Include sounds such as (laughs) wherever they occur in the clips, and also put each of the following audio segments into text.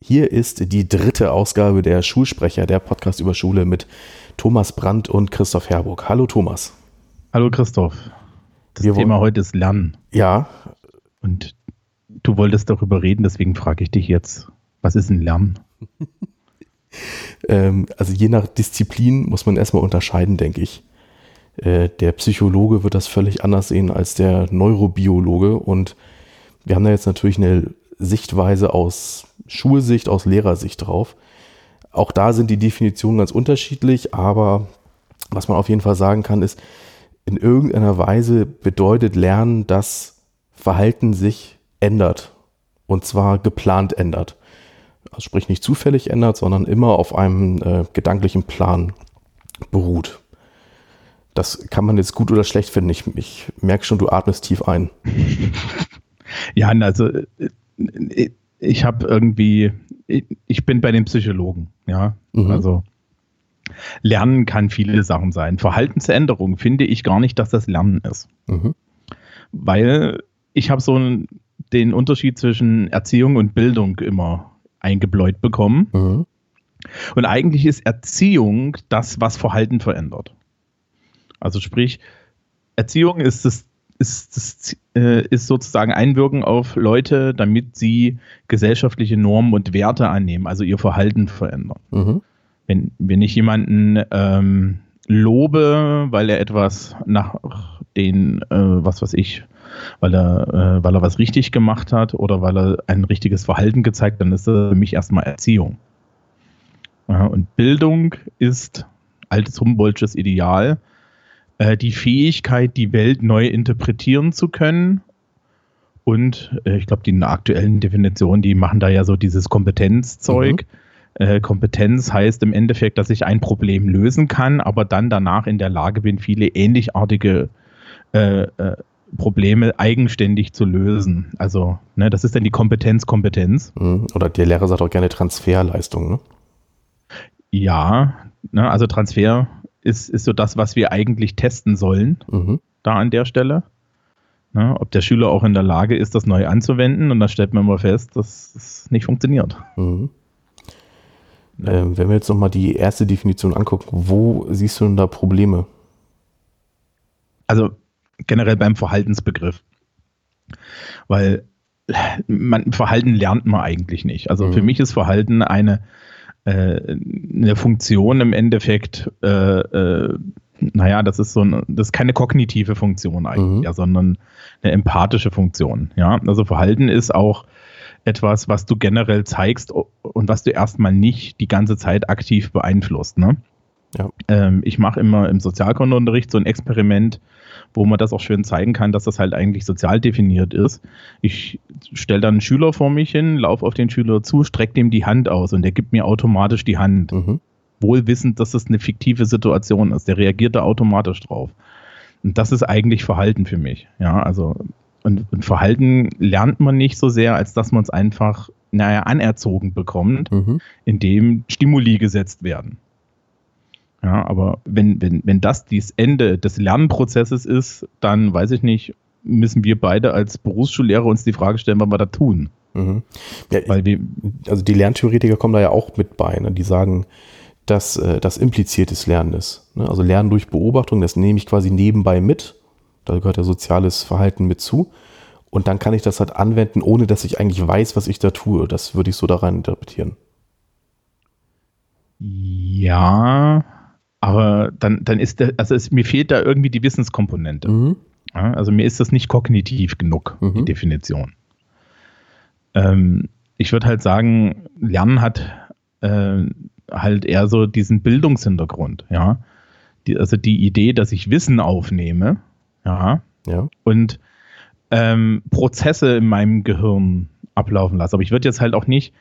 Hier ist die dritte Ausgabe der Schulsprecher, der Podcast über Schule mit Thomas Brandt und Christoph Herburg. Hallo Thomas. Hallo Christoph. Das Wir Thema heute ist Lernen. Ja. Und du wolltest darüber reden, deswegen frage ich dich jetzt, was ist ein Lernen? (laughs) ähm, also je nach Disziplin muss man erstmal unterscheiden, denke ich. Äh, der Psychologe wird das völlig anders sehen als der Neurobiologe und wir haben da jetzt natürlich eine Sichtweise aus Schulsicht, aus Lehrersicht drauf. Auch da sind die Definitionen ganz unterschiedlich, aber was man auf jeden Fall sagen kann, ist, in irgendeiner Weise bedeutet Lernen, dass Verhalten sich ändert. Und zwar geplant ändert. Also sprich nicht zufällig ändert, sondern immer auf einem äh, gedanklichen Plan beruht. Das kann man jetzt gut oder schlecht finden. Ich, ich merke schon, du atmest tief ein. (laughs) Ja, also äh, ich habe irgendwie, ich bin bei den Psychologen, ja. Mhm. Also Lernen kann viele Sachen sein. Verhaltensänderung finde ich gar nicht, dass das Lernen ist. Mhm. Weil ich habe so einen, den Unterschied zwischen Erziehung und Bildung immer eingebläut bekommen. Mhm. Und eigentlich ist Erziehung das, was Verhalten verändert. Also sprich, Erziehung ist das ist, das, äh, ist sozusagen Einwirken auf Leute, damit sie gesellschaftliche Normen und Werte annehmen, also ihr Verhalten verändern. Mhm. Wenn, wenn ich jemanden ähm, lobe, weil er etwas nach den, äh, was weiß ich, weil er, äh, weil er was richtig gemacht hat oder weil er ein richtiges Verhalten gezeigt dann ist das für mich erstmal Erziehung. Ja, und Bildung ist altes Humboldtsches Ideal, äh, die Fähigkeit, die Welt neu interpretieren zu können. Und äh, ich glaube, die aktuellen Definitionen, die machen da ja so dieses Kompetenzzeug. Mhm. Äh, Kompetenz heißt im Endeffekt, dass ich ein Problem lösen kann, aber dann danach in der Lage bin, viele ähnlichartige äh, äh, Probleme eigenständig zu lösen. Also, ne, das ist dann die Kompetenz, Kompetenz. Mhm. Oder der Lehrer sagt auch gerne Transferleistung, ne? Ja, ne, also Transfer ist, ist so das, was wir eigentlich testen sollen, mhm. da an der Stelle. Na, ob der Schüler auch in der Lage ist, das neu anzuwenden. Und da stellt man immer fest, dass es nicht funktioniert. Mhm. Ähm, wenn wir jetzt nochmal die erste Definition angucken, wo siehst du denn da Probleme? Also generell beim Verhaltensbegriff. Weil man, Verhalten lernt man eigentlich nicht. Also mhm. für mich ist Verhalten eine, äh, eine Funktion im Endeffekt, äh, äh, naja, das ist so ein, das ist keine kognitive Funktion eigentlich, mhm. ja, sondern eine empathische Funktion. Ja, also Verhalten ist auch etwas, was du generell zeigst und was du erstmal nicht die ganze Zeit aktiv beeinflusst. Ne? Ja. Ähm, ich mache immer im Sozialkundeunterricht so ein Experiment, wo man das auch schön zeigen kann, dass das halt eigentlich sozial definiert ist. Ich stelle dann einen Schüler vor mich hin, laufe auf den Schüler zu, strecke dem die Hand aus und der gibt mir automatisch die Hand. Mhm. Wohl wissend, dass das eine fiktive Situation ist. Der reagiert da automatisch drauf. Und das ist eigentlich Verhalten für mich. Ja, also, und, und Verhalten lernt man nicht so sehr, als dass man es einfach, naja, anerzogen bekommt, mhm. indem Stimuli gesetzt werden. Ja, aber wenn, wenn, wenn das das Ende des Lernprozesses ist, dann weiß ich nicht, müssen wir beide als Berufsschullehrer uns die Frage stellen, was wir da tun. Mhm. Ja, Weil wir, also die Lerntheoretiker kommen da ja auch mit bei. Ne? Die sagen, dass äh, das impliziertes Lernen ist. Ne? Also Lernen durch Beobachtung, das nehme ich quasi nebenbei mit. Da gehört ja soziales Verhalten mit zu. Und dann kann ich das halt anwenden, ohne dass ich eigentlich weiß, was ich da tue. Das würde ich so da rein interpretieren. Ja, aber dann, dann ist der, also es, mir fehlt da irgendwie die Wissenskomponente. Mhm. Ja, also mir ist das nicht kognitiv genug, mhm. die Definition. Ähm, ich würde halt sagen, Lernen hat äh, halt eher so diesen Bildungshintergrund, ja. Die, also die Idee, dass ich Wissen aufnehme, ja, ja. und ähm, Prozesse in meinem Gehirn ablaufen lasse. Aber ich würde jetzt halt auch nicht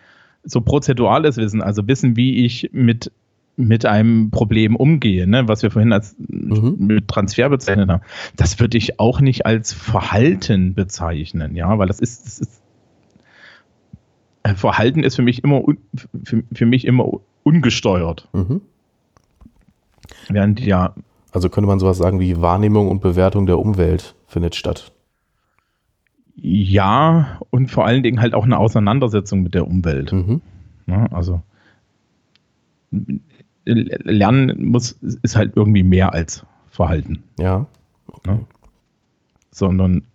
so prozedurales Wissen, also Wissen, wie ich mit mit einem Problem umgehe, ne, was wir vorhin als mhm. mit Transfer bezeichnet haben, das würde ich auch nicht als Verhalten bezeichnen, ja, weil das ist, das ist äh, Verhalten ist für mich immer für, für mich immer ungesteuert. Mhm. Während ja. Also könnte man sowas sagen wie Wahrnehmung und Bewertung der Umwelt findet statt. Ja, und vor allen Dingen halt auch eine Auseinandersetzung mit der Umwelt. Mhm. Ja, also Lernen muss, ist halt irgendwie mehr als Verhalten. Ja. Okay. ja? Sondern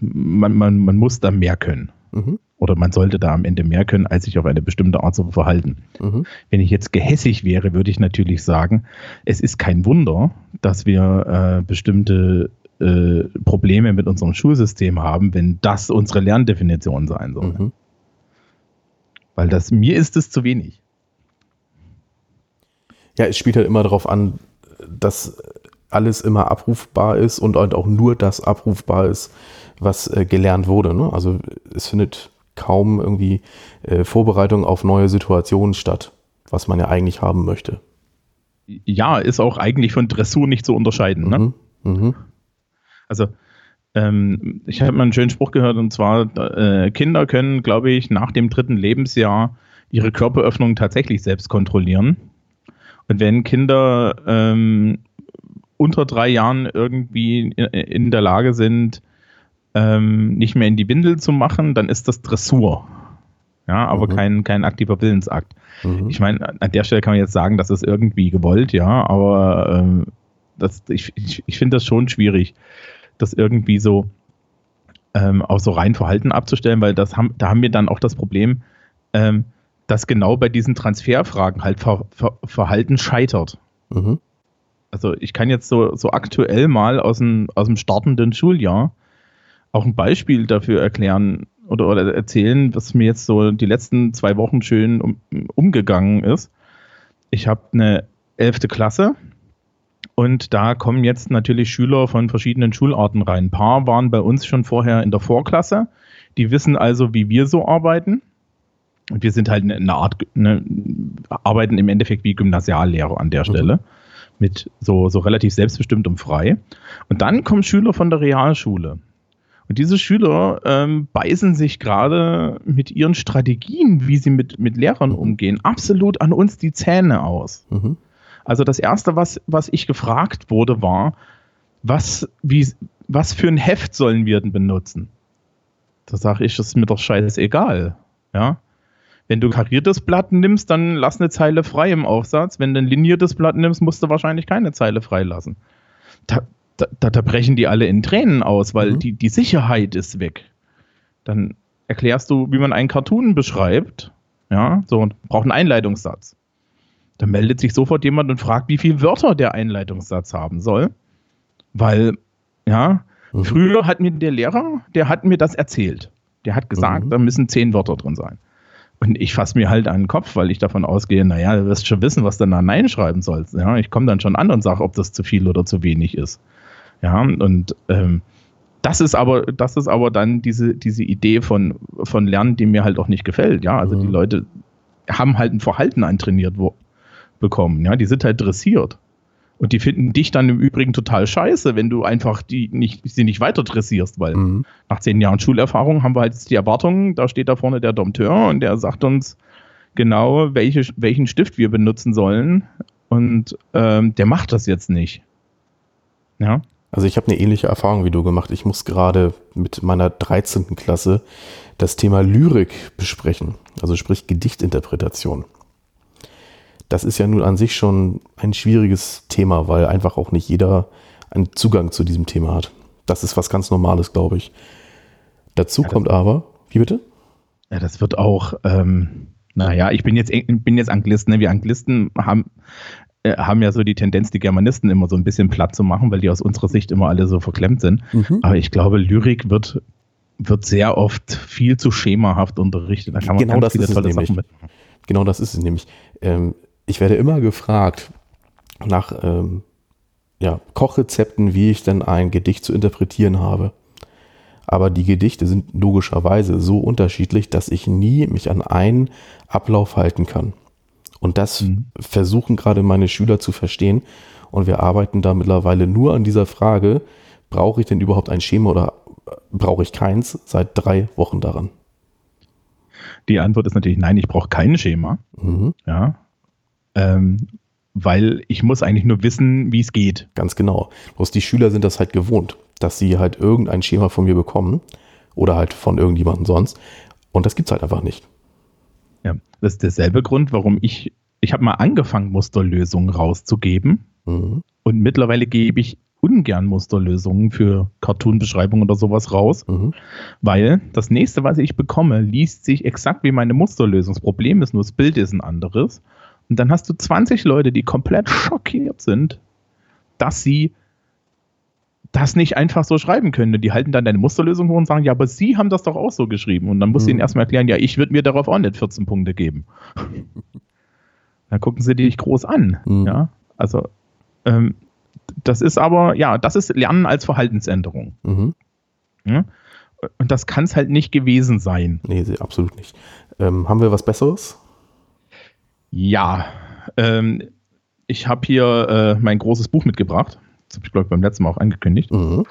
man, man, man muss da mehr können. Mhm. Oder man sollte da am Ende mehr können, als sich auf eine bestimmte Art zu verhalten. Mhm. Wenn ich jetzt gehässig wäre, würde ich natürlich sagen, es ist kein Wunder, dass wir äh, bestimmte äh, Probleme mit unserem Schulsystem haben, wenn das unsere Lerndefinition sein soll. Mhm. Weil das, mir ist es zu wenig. Ja, es spielt halt immer darauf an, dass alles immer abrufbar ist und halt auch nur das abrufbar ist, was äh, gelernt wurde. Ne? Also es findet kaum irgendwie äh, Vorbereitung auf neue Situationen statt, was man ja eigentlich haben möchte. Ja, ist auch eigentlich von Dressur nicht zu unterscheiden. Ne? Mhm. Mhm. Also ähm, ich habe mal einen schönen Spruch gehört und zwar, äh, Kinder können, glaube ich, nach dem dritten Lebensjahr ihre Körperöffnung tatsächlich selbst kontrollieren. Und wenn Kinder ähm, unter drei Jahren irgendwie in der Lage sind, ähm, nicht mehr in die Windel zu machen, dann ist das Dressur. Ja, aber mhm. kein, kein aktiver Willensakt. Mhm. Ich meine, an der Stelle kann man jetzt sagen, das ist irgendwie gewollt, ja, aber ähm, das, ich, ich, ich finde das schon schwierig das irgendwie so ähm, auch so rein Verhalten abzustellen, weil das haben, da haben wir dann auch das Problem, ähm, dass genau bei diesen Transferfragen halt Ver, Ver, Verhalten scheitert. Mhm. Also ich kann jetzt so, so aktuell mal aus dem, aus dem startenden Schuljahr auch ein Beispiel dafür erklären oder, oder erzählen, was mir jetzt so die letzten zwei Wochen schön um, umgegangen ist. Ich habe eine elfte Klasse und da kommen jetzt natürlich Schüler von verschiedenen Schularten rein. Ein paar waren bei uns schon vorher in der Vorklasse. Die wissen also, wie wir so arbeiten. Und wir sind halt eine Art, ne, arbeiten im Endeffekt wie Gymnasiallehrer an der mhm. Stelle. Mhm. Mit so, so relativ selbstbestimmt und frei. Und dann kommen Schüler von der Realschule. Und diese Schüler ähm, beißen sich gerade mit ihren Strategien, wie sie mit, mit Lehrern mhm. umgehen, absolut an uns die Zähne aus. Mhm. Also das Erste, was, was ich gefragt wurde, war, was, wie, was für ein Heft sollen wir denn benutzen? Da sage ich, das ist mir doch scheißegal. Ja? Wenn du kariertes Blatt nimmst, dann lass eine Zeile frei im Aufsatz. Wenn du ein liniertes Blatt nimmst, musst du wahrscheinlich keine Zeile freilassen. Da, da, da brechen die alle in Tränen aus, weil mhm. die, die Sicherheit ist weg. Dann erklärst du, wie man einen Cartoon beschreibt. Ja, so, braucht einen Einleitungssatz. Da meldet sich sofort jemand und fragt, wie viele Wörter der Einleitungssatz haben soll. Weil, ja, mhm. früher hat mir der Lehrer, der hat mir das erzählt. Der hat gesagt, mhm. da müssen zehn Wörter drin sein. Und ich fasse mir halt an den Kopf, weil ich davon ausgehe, naja, du wirst schon wissen, was du da Nein schreiben sollst. Ja, ich komme dann schon an und sage, ob das zu viel oder zu wenig ist. Ja, und ähm, das ist aber, das ist aber dann diese, diese Idee von, von Lernen, die mir halt auch nicht gefällt. Ja, also mhm. die Leute haben halt ein Verhalten antrainiert, wo, bekommen. Ja, die sind halt dressiert. Und die finden dich dann im Übrigen total scheiße, wenn du einfach die nicht, sie nicht weiter dressierst, weil mhm. nach zehn Jahren Schulerfahrung haben wir halt jetzt die Erwartung, da steht da vorne der Dompteur und der sagt uns genau, welche, welchen Stift wir benutzen sollen. Und ähm, der macht das jetzt nicht. Ja. Also ich habe eine ähnliche Erfahrung wie du gemacht. Ich muss gerade mit meiner 13. Klasse das Thema Lyrik besprechen, also sprich Gedichtinterpretation das ist ja nun an sich schon ein schwieriges Thema, weil einfach auch nicht jeder einen Zugang zu diesem Thema hat. Das ist was ganz Normales, glaube ich. Dazu ja, kommt aber, wie bitte? Ja, das wird auch, ähm, naja, ich bin jetzt, bin jetzt Anglist, ne? Wir Anglisten haben, haben ja so die Tendenz, die Germanisten immer so ein bisschen platt zu machen, weil die aus unserer Sicht immer alle so verklemmt sind. Mhm. Aber ich glaube, Lyrik wird, wird sehr oft viel zu schemahaft unterrichtet. Da kann man genau das ist es nämlich. Genau das ist es nämlich. Ähm, ich werde immer gefragt nach ähm, ja, Kochrezepten, wie ich denn ein Gedicht zu interpretieren habe. Aber die Gedichte sind logischerweise so unterschiedlich, dass ich nie mich an einen Ablauf halten kann. Und das mhm. versuchen gerade meine Schüler zu verstehen. Und wir arbeiten da mittlerweile nur an dieser Frage, brauche ich denn überhaupt ein Schema oder äh, brauche ich keins, seit drei Wochen daran. Die Antwort ist natürlich nein, ich brauche kein Schema. Mhm. Ja, ähm, weil ich muss eigentlich nur wissen, wie es geht. Ganz genau. Bloß die Schüler sind das halt gewohnt, dass sie halt irgendein Schema von mir bekommen oder halt von irgendjemandem sonst. Und das gibt es halt einfach nicht. Ja, das ist derselbe Grund, warum ich, ich habe mal angefangen, Musterlösungen rauszugeben. Mhm. Und mittlerweile gebe ich ungern Musterlösungen für Cartoon-Beschreibungen oder sowas raus, mhm. weil das nächste, was ich bekomme, liest sich exakt wie meine Musterlösung. Das Problem ist nur, das Bild ist ein anderes. Und dann hast du 20 Leute, die komplett schockiert sind, dass sie das nicht einfach so schreiben können. Die halten dann deine Musterlösung hoch und sagen, ja, aber sie haben das doch auch so geschrieben. Und dann musst du ihnen mhm. erstmal erklären, ja, ich würde mir darauf auch nicht 14 Punkte geben. (laughs) dann gucken sie dich groß an. Mhm. Ja, also ähm, das ist aber, ja, das ist Lernen als Verhaltensänderung. Mhm. Ja? Und das kann es halt nicht gewesen sein. Nee, absolut nicht. Ähm, haben wir was Besseres? Ja, ähm, ich habe hier äh, mein großes Buch mitgebracht. Das habe ich, glaube ich, beim letzten Mal auch angekündigt. Mhm.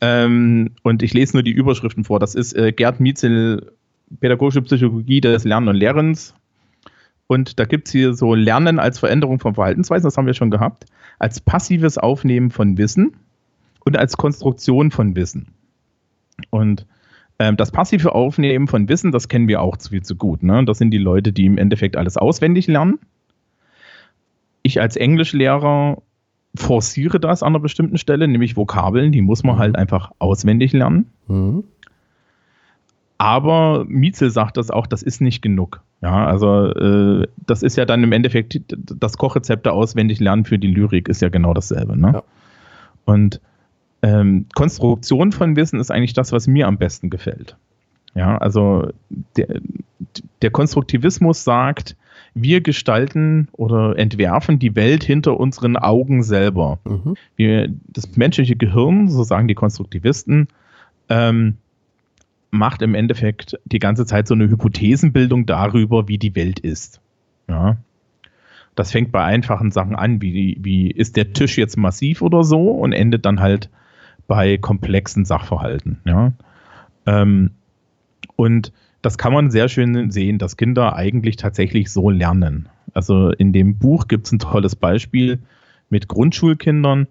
Ähm, und ich lese nur die Überschriften vor. Das ist äh, Gerd Mietzel, Pädagogische Psychologie des Lernen und Lehrens. Und da gibt es hier so Lernen als Veränderung von Verhaltensweisen, das haben wir schon gehabt als passives Aufnehmen von Wissen und als Konstruktion von Wissen. Und ähm, das passive Aufnehmen von Wissen, das kennen wir auch viel zu gut. Ne? Das sind die Leute, die im Endeffekt alles auswendig lernen. Ich als Englischlehrer forciere das an einer bestimmten Stelle, nämlich Vokabeln, die muss man halt einfach auswendig lernen. Mhm. Aber Mietzel sagt das auch, das ist nicht genug. Ja, also äh, das ist ja dann im Endeffekt das Kochrezepte auswendig lernen für die Lyrik ist ja genau dasselbe. Ne? Ja. Und ähm, Konstruktion von Wissen ist eigentlich das, was mir am besten gefällt. Ja, also der, der Konstruktivismus sagt, wir gestalten oder entwerfen die Welt hinter unseren Augen selber. Mhm. Wir, das menschliche Gehirn, so sagen die Konstruktivisten, ähm, macht im Endeffekt die ganze Zeit so eine Hypothesenbildung darüber, wie die Welt ist. Ja. Das fängt bei einfachen Sachen an, wie, wie ist der Tisch jetzt massiv oder so und endet dann halt bei komplexen Sachverhalten. Ja. Ähm, und das kann man sehr schön sehen, dass Kinder eigentlich tatsächlich so lernen. Also in dem Buch gibt es ein tolles Beispiel mit Grundschulkindern,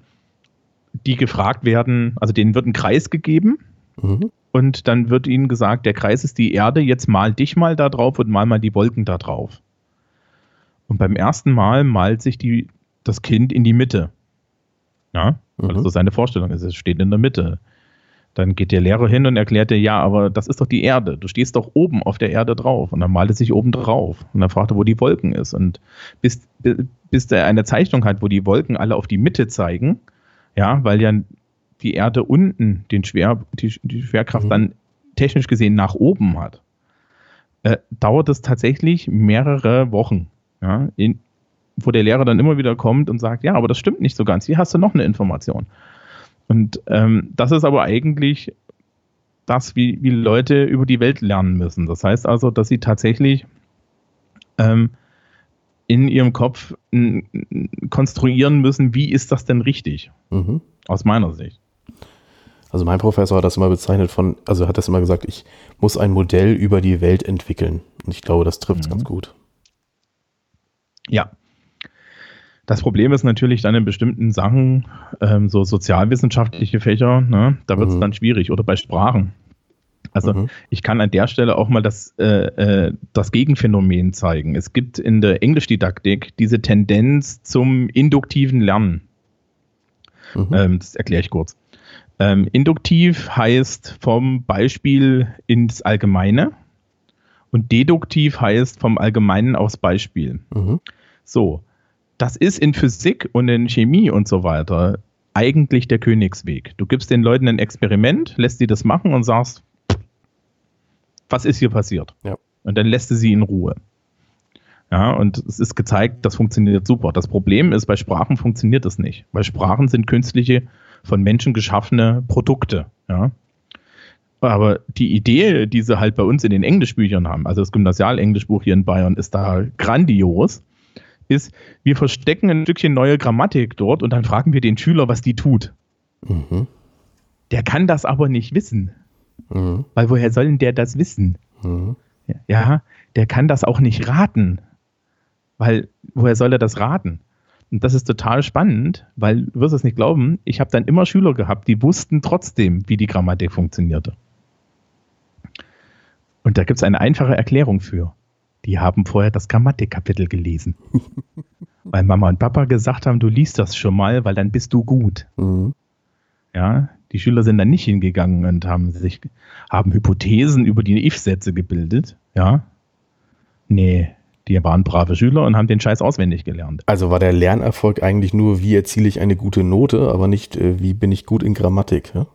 die gefragt werden, also denen wird ein Kreis gegeben mhm und dann wird ihnen gesagt, der Kreis ist die Erde, jetzt mal dich mal da drauf und mal mal die Wolken da drauf. Und beim ersten Mal malt sich die, das Kind in die Mitte. Ja, mhm. also seine Vorstellung ist, es steht in der Mitte. Dann geht der Lehrer hin und erklärt dir, ja, aber das ist doch die Erde. Du stehst doch oben auf der Erde drauf. Und dann malt er sich oben drauf. Und dann fragt er, wo die Wolken ist. Und bis, bis er eine Zeichnung hat, wo die Wolken alle auf die Mitte zeigen, ja, weil ja die Erde unten den Schwer, die, die Schwerkraft mhm. dann technisch gesehen nach oben hat, äh, dauert es tatsächlich mehrere Wochen. Ja, in, wo der Lehrer dann immer wieder kommt und sagt, ja, aber das stimmt nicht so ganz. Hier hast du noch eine Information. Und ähm, das ist aber eigentlich das, wie, wie Leute über die Welt lernen müssen. Das heißt also, dass sie tatsächlich ähm, in ihrem Kopf konstruieren müssen, wie ist das denn richtig? Mhm. Aus meiner Sicht. Also mein Professor hat das immer bezeichnet von, also hat das immer gesagt, ich muss ein Modell über die Welt entwickeln. Und ich glaube, das trifft es mhm. ganz gut. Ja. Das Problem ist natürlich dann in bestimmten Sachen, ähm, so sozialwissenschaftliche Fächer, ne, da wird es mhm. dann schwierig oder bei Sprachen. Also mhm. ich kann an der Stelle auch mal das, äh, äh, das Gegenphänomen zeigen. Es gibt in der Englischdidaktik diese Tendenz zum induktiven Lernen. Mhm. Ähm, das erkläre ich kurz. Ähm, induktiv heißt vom Beispiel ins Allgemeine und deduktiv heißt vom Allgemeinen aufs Beispiel. Mhm. So, das ist in Physik und in Chemie und so weiter eigentlich der Königsweg. Du gibst den Leuten ein Experiment, lässt sie das machen und sagst, was ist hier passiert? Ja. Und dann lässt du sie in Ruhe. Ja, und es ist gezeigt, das funktioniert super. Das Problem ist, bei Sprachen funktioniert das nicht. Weil Sprachen sind künstliche von Menschen geschaffene Produkte. Ja. Aber die Idee, die sie halt bei uns in den Englischbüchern haben, also das Gymnasialenglischbuch hier in Bayern ist da grandios, ist, wir verstecken ein Stückchen neue Grammatik dort und dann fragen wir den Schüler, was die tut. Mhm. Der kann das aber nicht wissen. Mhm. Weil woher soll denn der das wissen? Mhm. Ja, der kann das auch nicht raten. Weil woher soll er das raten? Und das ist total spannend, weil du wirst es nicht glauben, ich habe dann immer Schüler gehabt, die wussten trotzdem, wie die Grammatik funktionierte. Und da gibt es eine einfache Erklärung für. Die haben vorher das Grammatikkapitel gelesen. (laughs) weil Mama und Papa gesagt haben, du liest das schon mal, weil dann bist du gut. Mhm. Ja, die Schüler sind dann nicht hingegangen und haben sich, haben Hypothesen über die If-Sätze gebildet. Ja. Nee, die waren brave Schüler und haben den Scheiß auswendig gelernt. Also war der Lernerfolg eigentlich nur, wie erziele ich eine gute Note, aber nicht, äh, wie bin ich gut in Grammatik. Ja?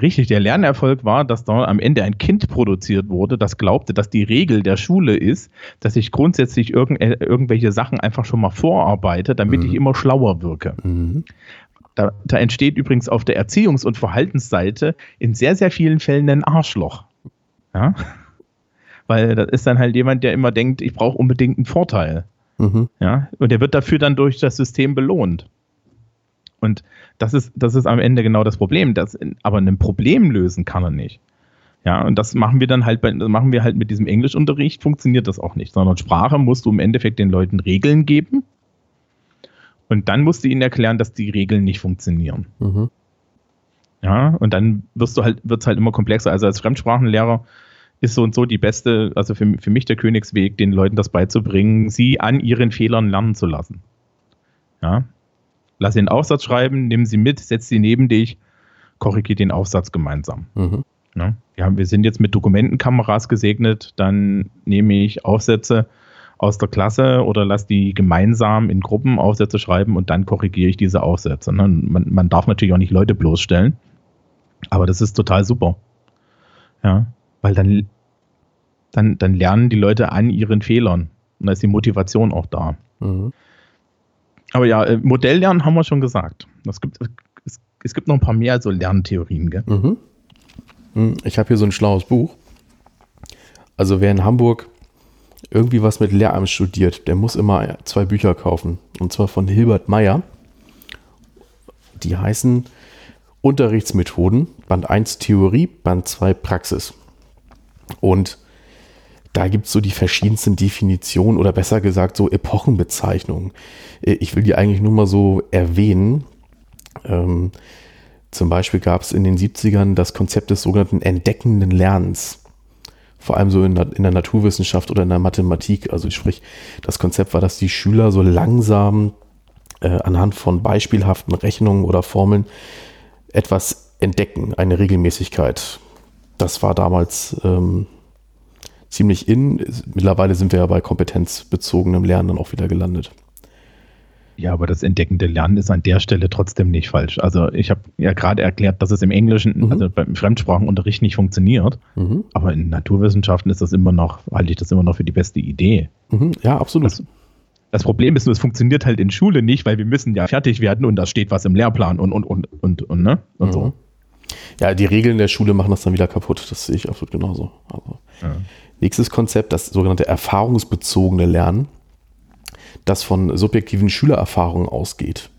Richtig, der Lernerfolg war, dass da am Ende ein Kind produziert wurde, das glaubte, dass die Regel der Schule ist, dass ich grundsätzlich irgend, irgendwelche Sachen einfach schon mal vorarbeite, damit mhm. ich immer schlauer wirke. Mhm. Da, da entsteht übrigens auf der Erziehungs- und Verhaltensseite in sehr, sehr vielen Fällen ein Arschloch. Ja? Weil das ist dann halt jemand, der immer denkt, ich brauche unbedingt einen Vorteil. Mhm. Ja? Und der wird dafür dann durch das System belohnt. Und das ist, das ist am Ende genau das Problem. Das, aber ein Problem lösen kann er nicht. Ja, und das machen wir dann halt bei, machen wir halt mit diesem Englischunterricht, funktioniert das auch nicht, sondern Sprache musst du im Endeffekt den Leuten Regeln geben und dann musst du ihnen erklären, dass die Regeln nicht funktionieren. Mhm. Ja, und dann wirst du halt, wird es halt immer komplexer. Also als Fremdsprachenlehrer ist so und so die beste, also für, für mich der Königsweg, den Leuten das beizubringen, sie an ihren Fehlern lernen zu lassen. Ja. Lass den Aufsatz schreiben, nimm sie mit, setz sie neben dich, korrigier den Aufsatz gemeinsam. Mhm. Ja, wir, wir sind jetzt mit Dokumentenkameras gesegnet, dann nehme ich Aufsätze aus der Klasse oder lass die gemeinsam in Gruppen Aufsätze schreiben und dann korrigiere ich diese Aufsätze. Ne? Man, man darf natürlich auch nicht Leute bloßstellen, aber das ist total super. Ja, weil dann, dann, dann lernen die Leute an ihren Fehlern und da ist die Motivation auch da. Mhm. Aber ja, äh, Modelllernen haben wir schon gesagt. Es gibt, es, es gibt noch ein paar mehr so Lerntheorien. Gell? Mhm. Hm, ich habe hier so ein schlaues Buch. Also wer in Hamburg irgendwie was mit Lehramt studiert, der muss immer zwei Bücher kaufen. Und zwar von Hilbert Meyer. Die heißen Unterrichtsmethoden, Band 1 Theorie, Band 2 Praxis. Und da gibt es so die verschiedensten Definitionen oder besser gesagt so Epochenbezeichnungen. Ich will die eigentlich nur mal so erwähnen. Ähm, zum Beispiel gab es in den 70ern das Konzept des sogenannten entdeckenden Lernens vor allem so in der, in der Naturwissenschaft oder in der Mathematik. Also sprich, das Konzept war, dass die Schüler so langsam äh, anhand von beispielhaften Rechnungen oder Formeln etwas entdecken, eine Regelmäßigkeit. Das war damals ähm, ziemlich in. Mittlerweile sind wir ja bei kompetenzbezogenem Lernen dann auch wieder gelandet. Ja, aber das entdeckende Lernen ist an der Stelle trotzdem nicht falsch. Also ich habe ja gerade erklärt, dass es im Englischen, mhm. also beim Fremdsprachenunterricht nicht funktioniert. Mhm. Aber in Naturwissenschaften ist das immer noch, halte ich das immer noch für die beste Idee. Mhm. Ja, absolut. Das, das, Problem ist nur, es funktioniert halt in Schule nicht, weil wir müssen ja fertig werden und da steht was im Lehrplan und und und und, und, ne? und so. Mhm. Ja, die Regeln der Schule machen das dann wieder kaputt. Das sehe ich absolut genauso. Also, ja. Nächstes Konzept, das sogenannte erfahrungsbezogene Lernen das von subjektiven Schülererfahrungen ausgeht.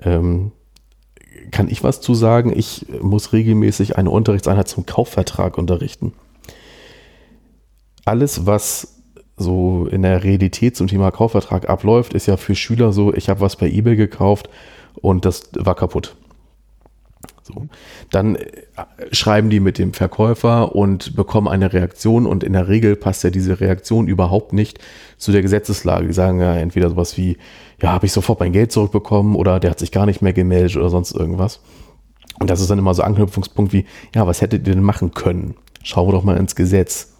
Ähm, kann ich was zu sagen? Ich muss regelmäßig eine Unterrichtseinheit zum Kaufvertrag unterrichten. Alles, was so in der Realität zum Thema Kaufvertrag abläuft, ist ja für Schüler so, ich habe was bei eBay gekauft und das war kaputt. So. Dann äh, schreiben die mit dem Verkäufer und bekommen eine Reaktion und in der Regel passt ja diese Reaktion überhaupt nicht zu der Gesetzeslage. Die sagen ja entweder sowas wie, ja, habe ich sofort mein Geld zurückbekommen oder der hat sich gar nicht mehr gemeldet oder sonst irgendwas. Und das ist dann immer so Anknüpfungspunkt wie, ja, was hättet ihr denn machen können? Schauen wir doch mal ins Gesetz.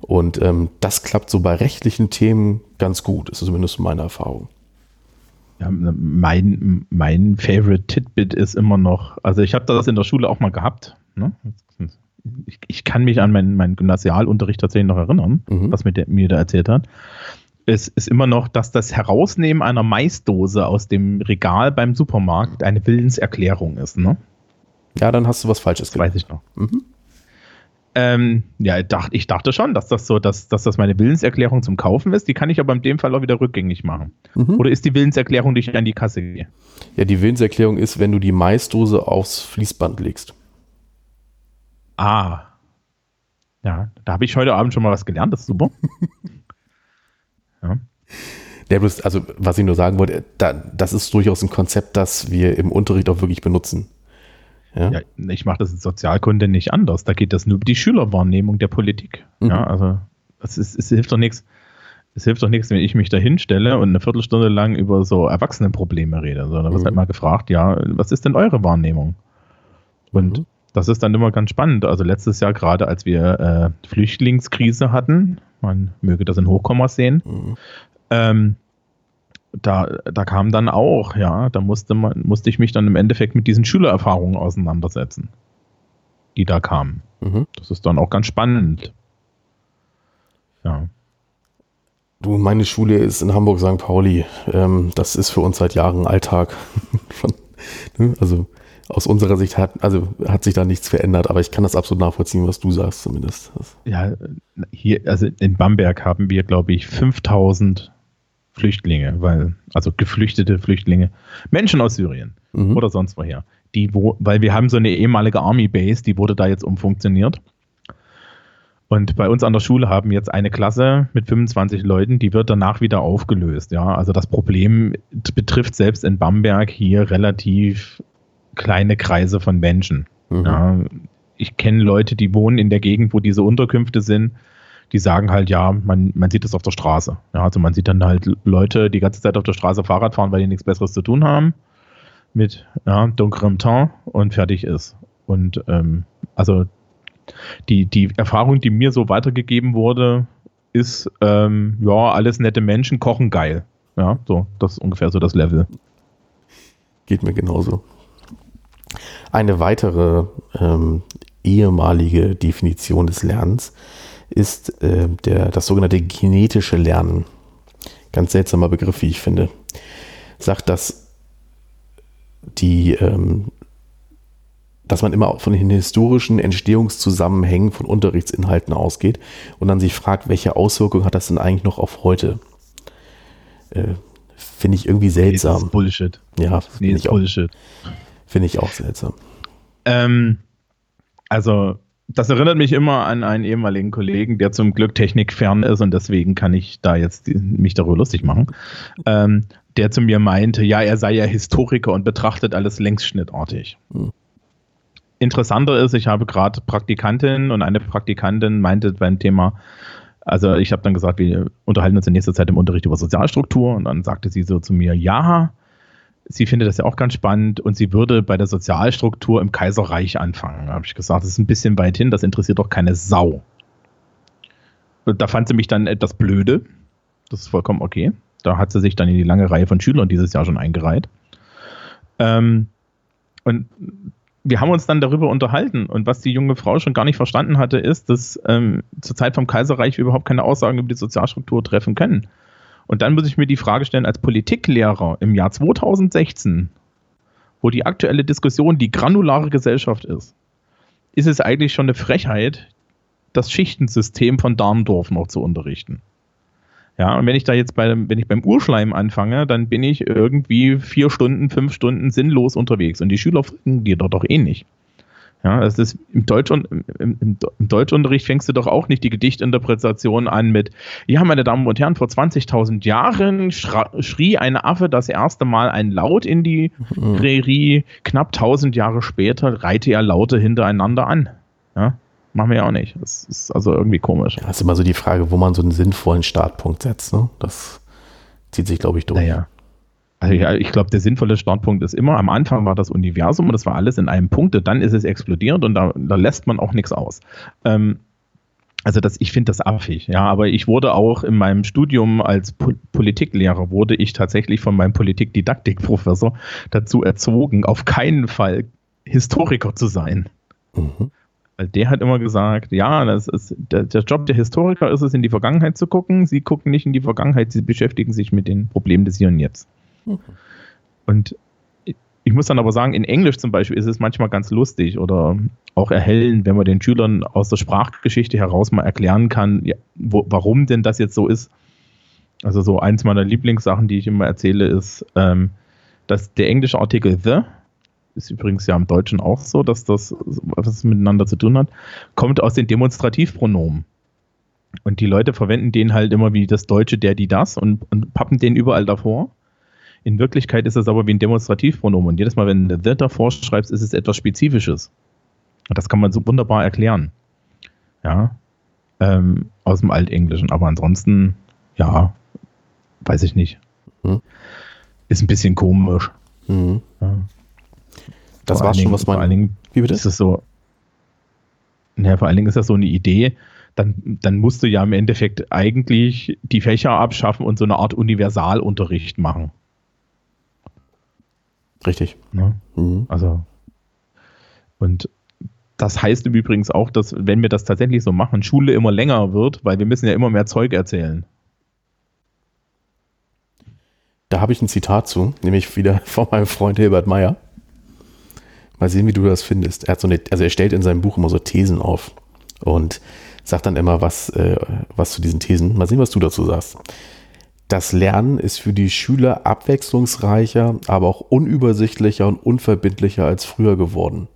Und ähm, das klappt so bei rechtlichen Themen ganz gut, ist zumindest meine Erfahrung. Ja, mein, mein Favorite Titbit ist immer noch, also ich habe das in der Schule auch mal gehabt. Ne? Ich, ich, kann mich an meinen, meinen Gymnasialunterricht tatsächlich noch erinnern, mhm. was mir, der, mir da erzählt hat. Es ist immer noch, dass das Herausnehmen einer Maisdose aus dem Regal beim Supermarkt eine Willenserklärung ist. Ne? Ja, dann hast du was Falsches gemacht. Weiß ich noch. Mhm. Ähm, ja, ich dachte, schon, dass das so, dass, dass das meine Willenserklärung zum Kaufen ist. Die kann ich aber in dem Fall auch wieder rückgängig machen. Mhm. Oder ist die Willenserklärung, die ich an die Kasse gehe? Ja, die Willenserklärung ist, wenn du die Maisdose aufs Fließband legst. Ah. Ja, da habe ich heute Abend schon mal was gelernt, das ist super. (laughs) ja. Der bloß, also was ich nur sagen wollte, da, das ist durchaus ein Konzept, das wir im Unterricht auch wirklich benutzen. Ja, ja ich mache das in Sozialkunde nicht anders. Da geht das nur über die Schülerwahrnehmung der Politik. Mhm. Ja, also es, ist, es hilft doch nichts. Es hilft doch nichts, wenn ich mich da hinstelle und eine Viertelstunde lang über so Erwachsenenprobleme rede, sondern mhm. wird halt mal gefragt, ja, was ist denn eure Wahrnehmung? Und mhm. das ist dann immer ganz spannend. Also letztes Jahr gerade, als wir äh, Flüchtlingskrise hatten, man möge das in Hochkommas sehen, mhm. ähm, da, da kam dann auch, ja, da musste man, musste ich mich dann im Endeffekt mit diesen Schülererfahrungen auseinandersetzen, die da kamen. Mhm. Das ist dann auch ganz spannend. Ja. Du, meine Schule ist in Hamburg St. Pauli. Ähm, das ist für uns seit Jahren Alltag. (laughs) Ne, also aus unserer Sicht hat, also hat sich da nichts verändert, aber ich kann das absolut nachvollziehen, was du sagst zumindest. Ja, hier, also in Bamberg haben wir, glaube ich, 5000 Flüchtlinge, weil, also geflüchtete Flüchtlinge, Menschen aus Syrien mhm. oder sonst woher. Die, wo, weil wir haben so eine ehemalige Army Base, die wurde da jetzt umfunktioniert. Und bei uns an der Schule haben jetzt eine Klasse mit 25 Leuten, die wird danach wieder aufgelöst. Ja, also das Problem betrifft selbst in Bamberg hier relativ kleine Kreise von Menschen. Mhm. Ja, ich kenne Leute, die wohnen in der Gegend, wo diese Unterkünfte sind die sagen halt, ja, man, man sieht es auf der Straße. Ja, also man sieht dann halt Leute die ganze Zeit auf der Straße Fahrrad fahren, weil die nichts Besseres zu tun haben. Mit ja, dunklem Teint und fertig ist. Und ähm, also die, die Erfahrung, die mir so weitergegeben wurde, ist, ähm, ja, alles nette Menschen kochen geil. Ja, so, das ist ungefähr so das Level. Geht mir genauso. Eine weitere ähm, ehemalige Definition des Lernens ist äh, der, das sogenannte genetische Lernen. Ganz seltsamer Begriff, wie ich finde. Sagt, dass die, ähm, dass man immer von den historischen Entstehungszusammenhängen von Unterrichtsinhalten ausgeht und dann sich fragt, welche Auswirkungen hat das denn eigentlich noch auf heute? Äh, finde ich irgendwie seltsam. Nee, das ist Bullshit. Ja, finde ich, Bullshit. Find ich auch seltsam. Ähm, also das erinnert mich immer an einen ehemaligen Kollegen, der zum Glück technikfern ist und deswegen kann ich da jetzt mich darüber lustig machen. Ähm, der zu mir meinte, ja, er sei ja Historiker und betrachtet alles längsschnittartig. Hm. Interessanter ist, ich habe gerade Praktikantin und eine Praktikantin meinte beim Thema, also ich habe dann gesagt, wir unterhalten uns in nächster Zeit im Unterricht über Sozialstruktur und dann sagte sie so zu mir, ja, sie findet das ja auch ganz spannend und sie würde bei der Sozialstruktur im Kaiserreich anfangen. Da habe ich gesagt, das ist ein bisschen weit hin, das interessiert doch keine Sau. Und da fand sie mich dann etwas blöde. Das ist vollkommen okay. Da hat sie sich dann in die lange Reihe von Schülern dieses Jahr schon eingereiht. Ähm, und wir haben uns dann darüber unterhalten. Und was die junge Frau schon gar nicht verstanden hatte, ist, dass ähm, zur Zeit vom Kaiserreich wir überhaupt keine Aussagen über die Sozialstruktur treffen können. Und dann muss ich mir die Frage stellen, als Politiklehrer im Jahr 2016, wo die aktuelle Diskussion die granulare Gesellschaft ist, ist es eigentlich schon eine Frechheit, das Schichtensystem von Darmdorf noch zu unterrichten. Ja, und wenn ich da jetzt bei, wenn ich beim Urschleim anfange, dann bin ich irgendwie vier Stunden, fünf Stunden sinnlos unterwegs. Und die Schüler folgen dir dort doch eh nicht. Ja, es ist im, Deutsch, im, im, im, Deutschunterricht fängst du doch auch nicht die Gedichtinterpretation an mit, ja, meine Damen und Herren, vor 20.000 Jahren schrie ein Affe das erste Mal ein Laut in die mhm. Prärie, knapp 1000 Jahre später reihte er Laute hintereinander an. Ja, machen wir ja auch nicht. Das ist also irgendwie komisch. Das ist immer so die Frage, wo man so einen sinnvollen Startpunkt setzt. Ne? Das zieht sich, glaube ich, durch. Naja. Also ja, ich glaube, der sinnvolle Startpunkt ist immer, am Anfang war das Universum und das war alles in einem Punkt, dann ist es explodiert und da, da lässt man auch nichts aus. Ähm, also das, ich finde das affig, ja, aber ich wurde auch in meinem Studium als po Politiklehrer, wurde ich tatsächlich von meinem Politikdidaktikprofessor dazu erzogen, auf keinen Fall Historiker zu sein. Mhm. Weil der hat immer gesagt, ja, das ist, der, der, Job der Historiker ist es, in die Vergangenheit zu gucken. Sie gucken nicht in die Vergangenheit, sie beschäftigen sich mit den Problemen des Hier und Jetzt. Und ich muss dann aber sagen, in Englisch zum Beispiel ist es manchmal ganz lustig oder auch erhellend, wenn man den Schülern aus der Sprachgeschichte heraus mal erklären kann, ja, wo, warum denn das jetzt so ist. Also so eins meiner Lieblingssachen, die ich immer erzähle, ist, ähm, dass der englische Artikel the, ist übrigens ja im Deutschen auch so, dass das was miteinander zu tun hat, kommt aus den Demonstrativpronomen. Und die Leute verwenden den halt immer wie das Deutsche, der, die, das und, und pappen den überall davor. In Wirklichkeit ist es aber wie ein Demonstrativpronomen. Und jedes Mal, wenn du the davor schreibst, ist es etwas Spezifisches. Und das kann man so wunderbar erklären. Ja. Ähm, aus dem Altenglischen. Aber ansonsten, ja, weiß ich nicht. Hm. Ist ein bisschen komisch. Mhm. Ja. Das war schon, was man. Vor allen Dingen wie bitte? ist das so. Ja, vor allen Dingen ist das so eine Idee, dann, dann musst du ja im Endeffekt eigentlich die Fächer abschaffen und so eine Art Universalunterricht machen. Richtig. Ne? Mhm. Also, und das heißt im Übrigen auch, dass, wenn wir das tatsächlich so machen, Schule immer länger wird, weil wir müssen ja immer mehr Zeug erzählen. Da habe ich ein Zitat zu, nämlich wieder (laughs) von meinem Freund Hilbert Meyer. Mal sehen, wie du das findest. Er hat so eine, also er stellt in seinem Buch immer so Thesen auf und sagt dann immer was, äh, was zu diesen Thesen. Mal sehen, was du dazu sagst. Das Lernen ist für die Schüler abwechslungsreicher, aber auch unübersichtlicher und unverbindlicher als früher geworden.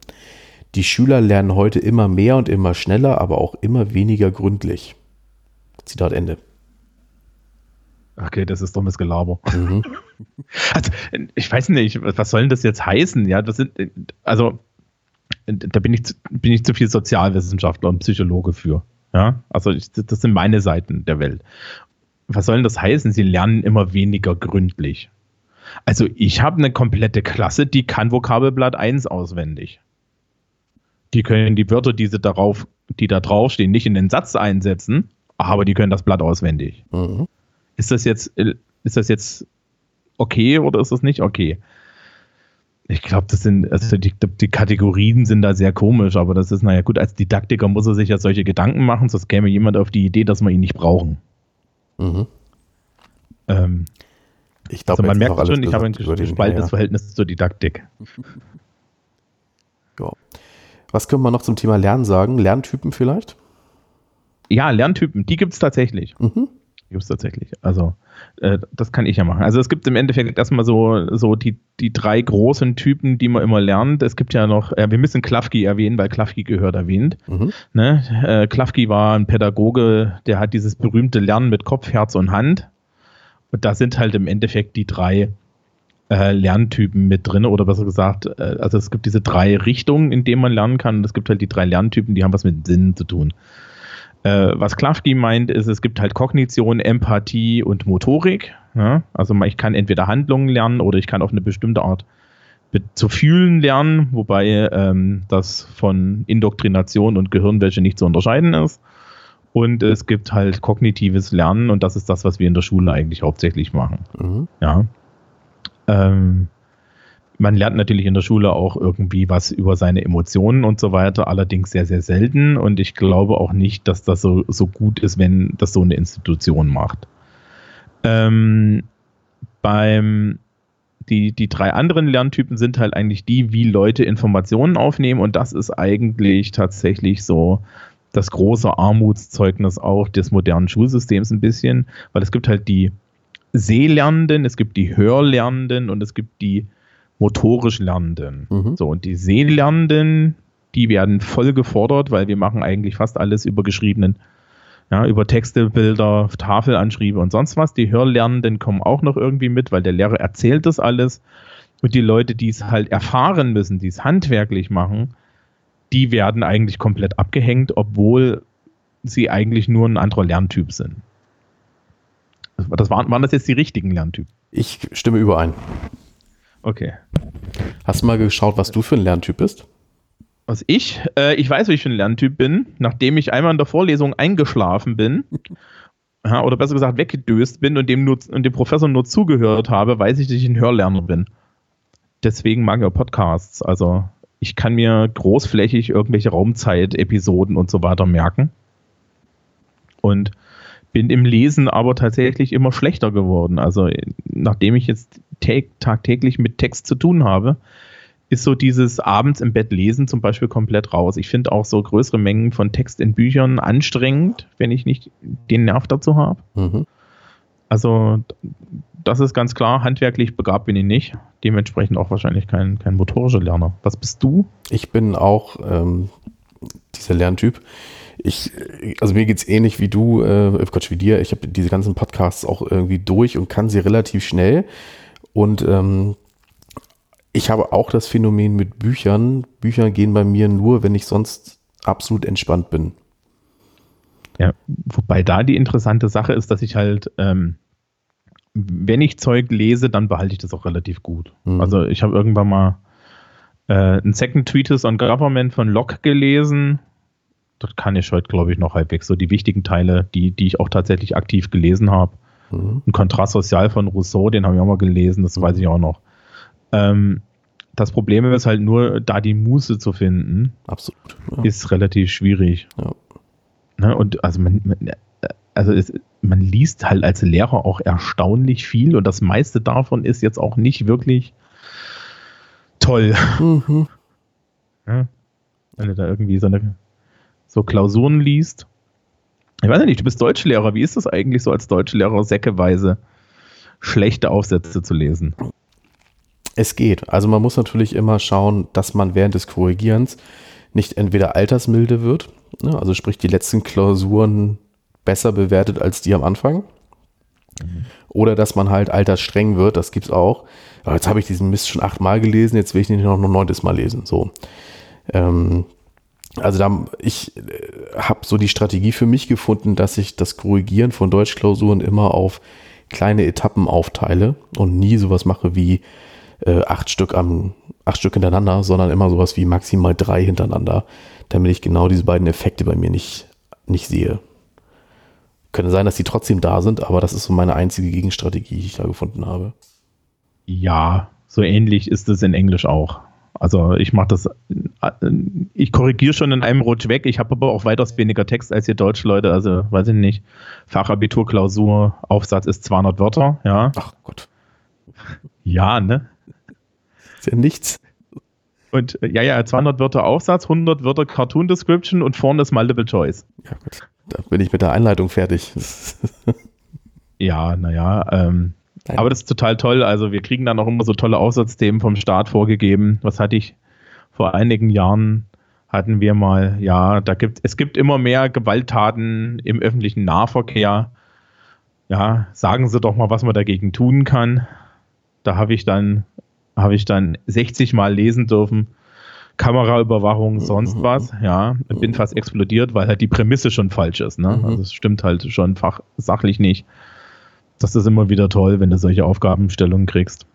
Die Schüler lernen heute immer mehr und immer schneller, aber auch immer weniger gründlich. Zitat Ende. Okay, das ist dummes Gelaber. Mhm. (laughs) Also, ich weiß nicht, was soll denn das jetzt heißen? Ja, das sind, also, da bin ich, zu, bin ich zu viel Sozialwissenschaftler und Psychologe für. Ja, also, ich, das sind meine Seiten der Welt. Was soll denn das heißen? Sie lernen immer weniger gründlich. Also, ich habe eine komplette Klasse, die kann Vokabelblatt 1 auswendig. Die können die Wörter, die, sie darauf, die da draufstehen, nicht in den Satz einsetzen, aber die können das Blatt auswendig. Mhm. Ist das jetzt, ist das jetzt okay oder ist das nicht okay? Ich glaube, das sind, also die, die, Kategorien sind da sehr komisch, aber das ist, naja, gut, als Didaktiker muss er sich ja solche Gedanken machen, sonst käme jemand auf die Idee, dass wir ihn nicht brauchen. Mhm. Ähm, ich glaube, also man merkt schon, ich habe ein gespaltenes ja. Verhältnis zur Didaktik. (laughs) ja. Was können wir noch zum Thema Lernen sagen? Lerntypen vielleicht? Ja, Lerntypen, die gibt es tatsächlich. Mhm. Gibt es tatsächlich. Also, äh, das kann ich ja machen. Also, es gibt im Endeffekt erstmal so, so die, die drei großen Typen, die man immer lernt. Es gibt ja noch, äh, wir müssen Klafki erwähnen, weil Klafki gehört erwähnt. Mhm. Ne? Äh, Klafki war ein Pädagoge, der hat dieses berühmte Lernen mit Kopf, Herz und Hand. Und da sind halt im Endeffekt die drei äh, Lerntypen mit drin oder besser gesagt, äh, also es gibt diese drei Richtungen, in denen man lernen kann und es gibt halt die drei Lerntypen, die haben was mit Sinn zu tun. Äh, was Klafki meint, ist, es gibt halt Kognition, Empathie und Motorik. Ja? Also ich kann entweder Handlungen lernen oder ich kann auf eine bestimmte Art zu fühlen lernen, wobei ähm, das von Indoktrination und Gehirnwäsche nicht zu unterscheiden ist. Und es gibt halt kognitives Lernen und das ist das, was wir in der Schule eigentlich hauptsächlich machen. Mhm. Ja. Ähm, man lernt natürlich in der Schule auch irgendwie was über seine Emotionen und so weiter, allerdings sehr, sehr selten. Und ich glaube auch nicht, dass das so, so gut ist, wenn das so eine Institution macht. Ähm, beim die, die drei anderen Lerntypen sind halt eigentlich die, wie Leute Informationen aufnehmen. Und das ist eigentlich tatsächlich so das große Armutszeugnis auch des modernen Schulsystems ein bisschen, weil es gibt halt die Sehlernenden, es gibt die Hörlernenden und es gibt die motorisch Lernenden. Mhm. So, und die Sehlernenden, die werden voll gefordert, weil wir machen eigentlich fast alles über geschriebenen, ja, über Texte, Bilder, Tafelanschriebe und sonst was. Die Hörlernenden kommen auch noch irgendwie mit, weil der Lehrer erzählt das alles. Und die Leute, die es halt erfahren müssen, die es handwerklich machen, die werden eigentlich komplett abgehängt, obwohl sie eigentlich nur ein anderer Lerntyp sind. Das waren, waren das jetzt die richtigen Lerntypen? Ich stimme überein. Okay. Hast du mal geschaut, was du für ein Lerntyp bist? Was ich? Äh, ich weiß, wie ich für ein Lerntyp bin, nachdem ich einmal in der Vorlesung eingeschlafen bin. (laughs) ja, oder besser gesagt weggedöst bin und dem, nur, und dem Professor nur zugehört habe, weiß ich, dass ich ein Hörlerner bin. Deswegen mag ich Podcasts. Also ich kann mir großflächig irgendwelche Raumzeit-Episoden und so weiter merken. Und bin im Lesen aber tatsächlich immer schlechter geworden. Also nachdem ich jetzt tagtäglich mit Text zu tun habe, ist so dieses abends im Bett lesen zum Beispiel komplett raus. Ich finde auch so größere Mengen von Text in Büchern anstrengend, wenn ich nicht den Nerv dazu habe. Mhm. Also das ist ganz klar, handwerklich begabt bin ich nicht. Dementsprechend auch wahrscheinlich kein, kein motorischer Lerner. Was bist du? Ich bin auch ähm, dieser Lerntyp. Ich, also mir geht es ähnlich wie du, äh, Quatsch, wie dir. Ich habe diese ganzen Podcasts auch irgendwie durch und kann sie relativ schnell. Und ähm, ich habe auch das Phänomen mit Büchern. Bücher gehen bei mir nur, wenn ich sonst absolut entspannt bin. Ja, wobei da die interessante Sache ist, dass ich halt, ähm, wenn ich Zeug lese, dann behalte ich das auch relativ gut. Mhm. Also ich habe irgendwann mal äh, ein Second Treatise on Government von Locke gelesen. Das kann ich heute, glaube ich, noch halbwegs. So die wichtigen Teile, die, die ich auch tatsächlich aktiv gelesen habe. Mhm. Ein Kontrast Sozial von Rousseau, den habe ich auch mal gelesen, das mhm. weiß ich auch noch. Ähm, das Problem ist halt nur, da die Muße zu finden, Absolut, ja. ist relativ schwierig. Ja. Ne, und also man, man also es, man liest halt als Lehrer auch erstaunlich viel und das meiste davon ist jetzt auch nicht wirklich toll. Mhm. Ja, wenn du da irgendwie so eine so Klausuren liest. Ich weiß nicht, du bist Deutschlehrer. Wie ist das eigentlich so als Deutschlehrer, säckeweise schlechte Aufsätze zu lesen? Es geht. Also man muss natürlich immer schauen, dass man während des Korrigierens nicht entweder altersmilde wird, ne, also sprich die letzten Klausuren besser bewertet als die am Anfang, mhm. oder dass man halt altersstreng wird, das gibt es auch. Aber jetzt habe ich diesen Mist schon achtmal gelesen, jetzt will ich ihn noch ein neuntes Mal lesen. So. Ähm, also da, ich äh, habe so die Strategie für mich gefunden, dass ich das Korrigieren von Deutschklausuren immer auf kleine Etappen aufteile und nie sowas mache wie äh, acht Stück am acht Stück hintereinander, sondern immer sowas wie maximal drei hintereinander, damit ich genau diese beiden Effekte bei mir nicht, nicht sehe. Könnte sein, dass die trotzdem da sind, aber das ist so meine einzige Gegenstrategie, die ich da gefunden habe. Ja, so ähnlich ist es in Englisch auch. Also ich mache das, ich korrigiere schon in einem Rutsch weg. Ich habe aber auch weitaus weniger Text als ihr Deutschleute. Also weiß ich nicht. Fachabiturklausur, Aufsatz ist 200 Wörter. Ja. Ach Gott. Ja, ne? Ist ja nichts. Und ja, ja, 200 Wörter Aufsatz, 100 Wörter Cartoon Description und vorne ist Multiple Choice. Ja, gut. Da bin ich mit der Einleitung fertig. (laughs) ja, naja, ähm, aber das ist total toll. Also wir kriegen dann auch immer so tolle Aufsatzthemen vom Staat vorgegeben. Was hatte ich vor einigen Jahren? Hatten wir mal, ja, da gibt es gibt immer mehr Gewalttaten im öffentlichen Nahverkehr. Ja, sagen Sie doch mal, was man dagegen tun kann. Da habe ich dann habe ich dann 60 Mal lesen dürfen. Kameraüberwachung, sonst mhm. was, ja, bin fast explodiert, weil halt die Prämisse schon falsch ist. Ne? Mhm. Also es stimmt halt schon fach, sachlich nicht das ist immer wieder toll, wenn du solche Aufgabenstellungen kriegst.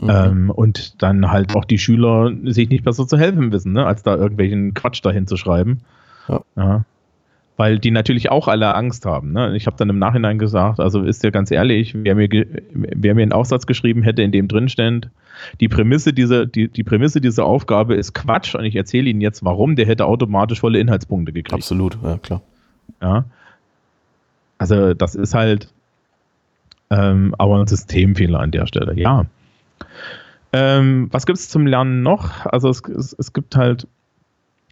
Mhm. Ähm, und dann halt auch die Schüler sich nicht besser zu helfen wissen, ne, als da irgendwelchen Quatsch dahin zu schreiben. Ja. ja. Weil die natürlich auch alle Angst haben. Ne? Ich habe dann im Nachhinein gesagt, also ist ja ganz ehrlich, wer mir, wer mir einen Aufsatz geschrieben hätte, in dem drin stand, die Prämisse, dieser, die, die Prämisse dieser Aufgabe ist Quatsch und ich erzähle Ihnen jetzt warum, der hätte automatisch volle Inhaltspunkte gekriegt. Absolut, ja klar. Ja. Also das ist halt, ähm, aber ein Systemfehler an der Stelle, ja. Ähm, was gibt es zum Lernen noch? Also es, es, es, gibt halt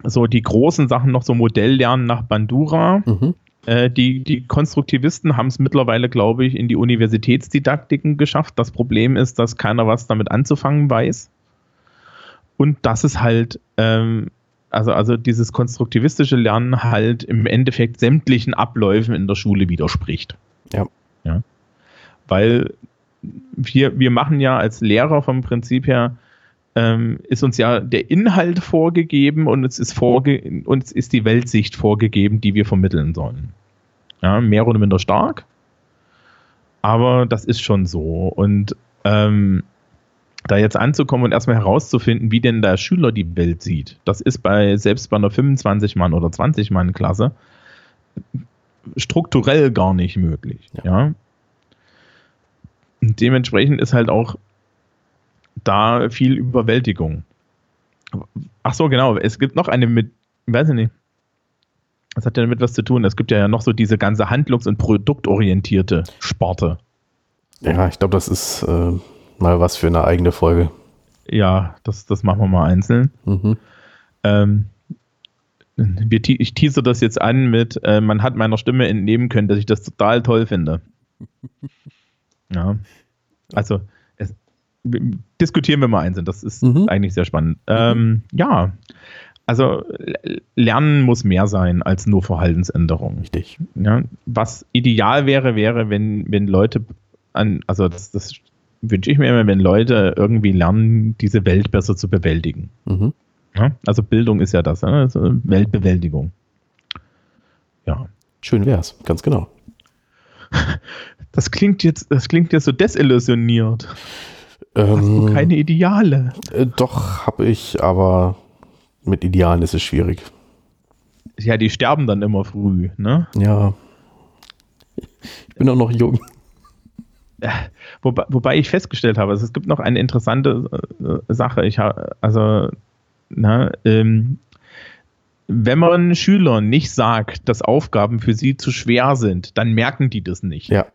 so die großen Sachen noch, so Modelllernen nach Bandura. Mhm. Äh, die, die Konstruktivisten haben es mittlerweile, glaube ich, in die Universitätsdidaktiken geschafft. Das Problem ist, dass keiner was damit anzufangen weiß. Und das ist halt, ähm, also, also dieses konstruktivistische Lernen halt im Endeffekt sämtlichen Abläufen in der Schule widerspricht. Ja. ja weil wir, wir machen ja als Lehrer vom Prinzip her, ähm, ist uns ja der Inhalt vorgegeben und es ist vorge uns ist die Weltsicht vorgegeben, die wir vermitteln sollen. Ja, mehr oder minder stark, aber das ist schon so. Und ähm, da jetzt anzukommen und erstmal herauszufinden, wie denn der Schüler die Welt sieht, das ist bei selbst bei einer 25-Mann- oder 20-Mann-Klasse strukturell gar nicht möglich. Ja. ja? Dementsprechend ist halt auch da viel Überwältigung. Ach so, genau. Es gibt noch eine mit, weiß ich nicht. Das hat ja damit was zu tun. Es gibt ja noch so diese ganze handlungs- und produktorientierte Sparte. Ja, ich glaube, das ist äh, mal was für eine eigene Folge. Ja, das, das machen wir mal einzeln. Mhm. Ähm, wir, ich tease das jetzt an mit, äh, man hat meiner Stimme entnehmen können, dass ich das total toll finde. (laughs) Ja. Also es, diskutieren wir mal einzeln. Das ist mhm. eigentlich sehr spannend. Mhm. Ähm, ja. also Lernen muss mehr sein als nur Verhaltensänderung. Richtig. Ja, was ideal wäre, wäre, wenn, wenn Leute an, also das, das wünsche ich mir immer, wenn Leute irgendwie lernen, diese Welt besser zu bewältigen. Mhm. Ja, also Bildung ist ja das, ne? also Weltbewältigung. Ja. Schön wär's, ganz genau. (laughs) Das klingt jetzt, das klingt jetzt so desillusioniert. Ähm, Hast du keine Ideale? Äh, doch, habe ich, aber mit Idealen ist es schwierig. Ja, die sterben dann immer früh, ne? Ja. Ich bin auch noch jung. Wobei, wobei ich festgestellt habe, also es gibt noch eine interessante äh, Sache. Ich habe, also, na, ähm, wenn man Schülern nicht sagt, dass Aufgaben für sie zu schwer sind, dann merken die das nicht. Ja.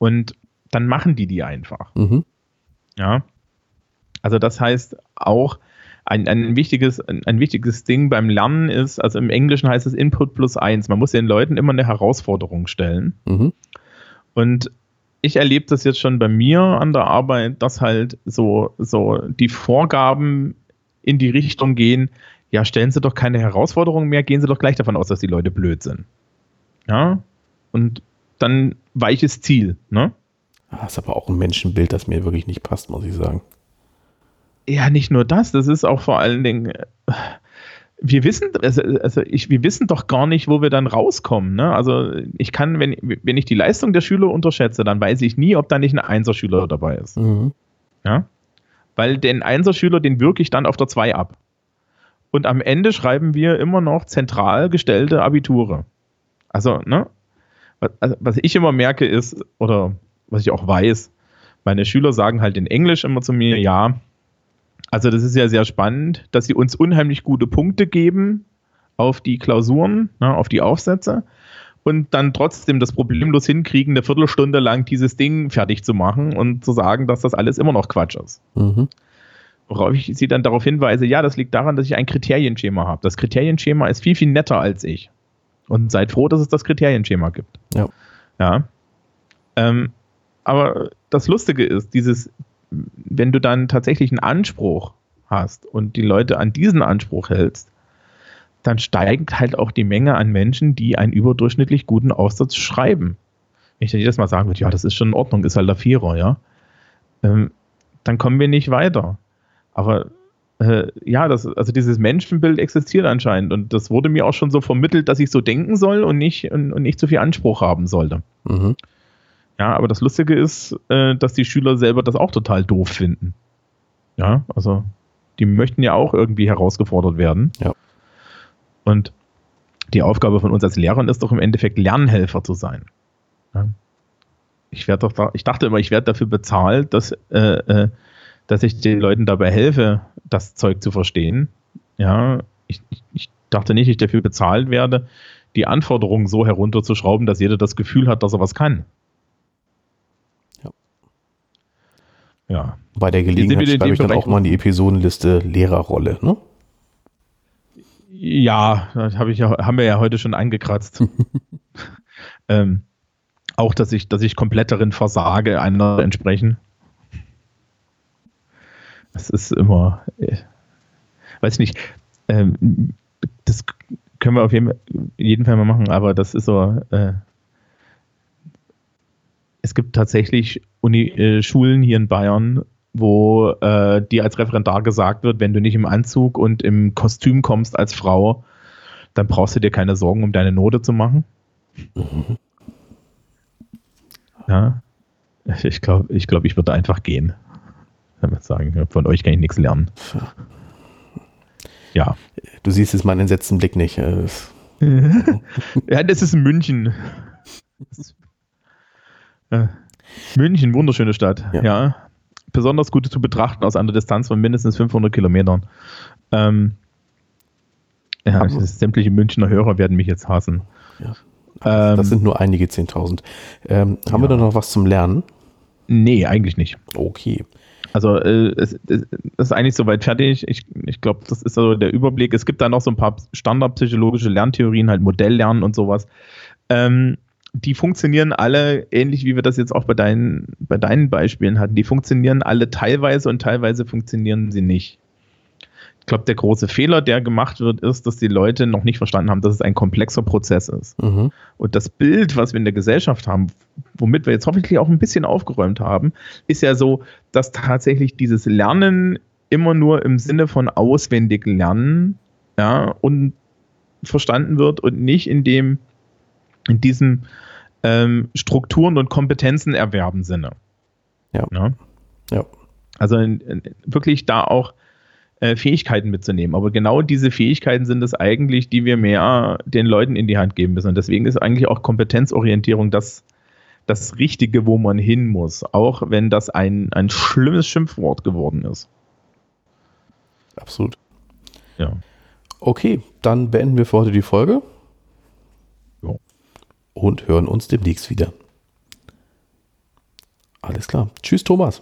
Und dann machen die die einfach. Mhm. Ja. Also das heißt auch, ein, ein, wichtiges, ein, ein, wichtiges Ding beim Lernen ist, also im Englischen heißt es Input plus eins. Man muss den Leuten immer eine Herausforderung stellen. Mhm. Und ich erlebe das jetzt schon bei mir an der Arbeit, dass halt so, so die Vorgaben in die Richtung gehen, ja, stellen Sie doch keine Herausforderungen mehr, gehen Sie doch gleich davon aus, dass die Leute blöd sind. Ja, und dann weiches Ziel, ne? Das ah, ist aber auch ein Menschenbild, das mir wirklich nicht passt, muss ich sagen. Ja, nicht nur das, das ist auch vor allen Dingen, wir wissen, also, also ich, wir wissen doch gar nicht, wo wir dann rauskommen. Ne? Also ich kann, wenn, wenn ich die Leistung der Schüler unterschätze, dann weiß ich nie, ob da nicht ein Einserschüler dabei ist. Mhm. Ja? Weil den Einserschüler, den wirke ich dann auf der 2 ab. Und am Ende schreiben wir immer noch zentral gestellte Abiture. Also, ne? Was, also, was ich immer merke ist, oder was ich auch weiß, meine Schüler sagen halt in Englisch immer zu mir, ja, also das ist ja sehr spannend, dass sie uns unheimlich gute Punkte geben auf die Klausuren, ne, auf die Aufsätze und dann trotzdem das problemlos hinkriegen, eine Viertelstunde lang dieses Ding fertig zu machen und zu sagen, dass das alles immer noch Quatsch ist. Mhm. Worauf ich sie dann darauf hinweise, ja, das liegt daran, dass ich ein Kriterienschema habe. Das Kriterienschema ist viel, viel netter als ich. Und seid froh, dass es das Kriterienschema gibt. Ja. Ja. Ähm, aber das Lustige ist, dieses, wenn du dann tatsächlich einen Anspruch hast und die Leute an diesen Anspruch hältst, dann steigt halt auch die Menge an Menschen, die einen überdurchschnittlich guten Aufsatz schreiben. Wenn ich dann jedes Mal sagen würde, ja, das ist schon in Ordnung, ist halt der Vierer, ja, ähm, dann kommen wir nicht weiter. Aber äh, ja, das, also dieses Menschenbild existiert anscheinend und das wurde mir auch schon so vermittelt, dass ich so denken soll und nicht, und, und nicht zu viel Anspruch haben sollte. Mhm. Ja, aber das Lustige ist, äh, dass die Schüler selber das auch total doof finden. Ja, also die möchten ja auch irgendwie herausgefordert werden. Ja. Und die Aufgabe von uns als Lehrern ist doch im Endeffekt Lernhelfer zu sein. Ja. Ich werde doch, da, ich dachte immer, ich werde dafür bezahlt, dass, äh, äh, dass ich den Leuten dabei helfe, das Zeug zu verstehen. Ja, ich, ich dachte nicht, ich dafür bezahlt werde, die Anforderungen so herunterzuschrauben, dass jeder das Gefühl hat, dass er was kann. Ja. Bei der Gelegenheit schreibe ich dann auch mal in die Episodenliste Lehrerrolle, ne? Ja, das hab ich ja, haben wir ja heute schon angekratzt. (laughs) ähm, auch, dass ich, dass ich komplett darin versage, einer entsprechen. Das ist immer, äh, weiß nicht, ähm, das können wir auf jeden, jeden Fall mal machen, aber das ist so, äh, es gibt tatsächlich Uni, äh, Schulen hier in Bayern, wo äh, dir als Referendar gesagt wird, wenn du nicht im Anzug und im Kostüm kommst als Frau, dann brauchst du dir keine Sorgen um deine Note zu machen. Mhm. Ja, ich glaube, ich, glaub, ich würde einfach gehen. Damit sagen, von euch kann ich nichts lernen. Ja. Du siehst jetzt meinen entsetzten Blick nicht. Äh, (laughs) ja, das ist München. Das äh, München, wunderschöne Stadt. Ja. ja. Besonders gut zu betrachten aus einer Distanz von mindestens 500 Kilometern. Ähm, ja, sämtliche Münchner Hörer werden mich jetzt hassen. Ja. Das, ähm, sind nur einige 10.000. Ähm, haben ja. wir da noch was zum Lernen? Nee, eigentlich nicht. Okay. Also äh, es, es, ist eigentlich soweit fertig. Ich, ich glaube, das ist so der Überblick. Es gibt da noch so ein paar standardpsychologische Lerntheorien, halt Modelllernen und sowas. Ähm, die funktionieren alle ähnlich wie wir das jetzt auch bei deinen, bei deinen Beispielen hatten. Die funktionieren alle teilweise und teilweise funktionieren sie nicht. Ich glaube, der große Fehler, der gemacht wird, ist, dass die Leute noch nicht verstanden haben, dass es ein komplexer Prozess ist. Mhm. Und das Bild, was wir in der Gesellschaft haben, womit wir jetzt hoffentlich auch ein bisschen aufgeräumt haben, ist ja so, dass tatsächlich dieses Lernen immer nur im Sinne von auswendig lernen ja, und verstanden wird und nicht in dem, in diesem ähm, Strukturen und Kompetenzen erwerben Sinne. Ja. ja. ja. Also in, in, wirklich da auch äh, Fähigkeiten mitzunehmen. Aber genau diese Fähigkeiten sind es eigentlich, die wir mehr den Leuten in die Hand geben müssen. Und deswegen ist eigentlich auch Kompetenzorientierung das, das Richtige, wo man hin muss. Auch wenn das ein, ein schlimmes Schimpfwort geworden ist. Absolut. Ja. Okay, dann beenden wir für heute die Folge. Jo. Und hören uns demnächst wieder. Alles klar. Tschüss, Thomas.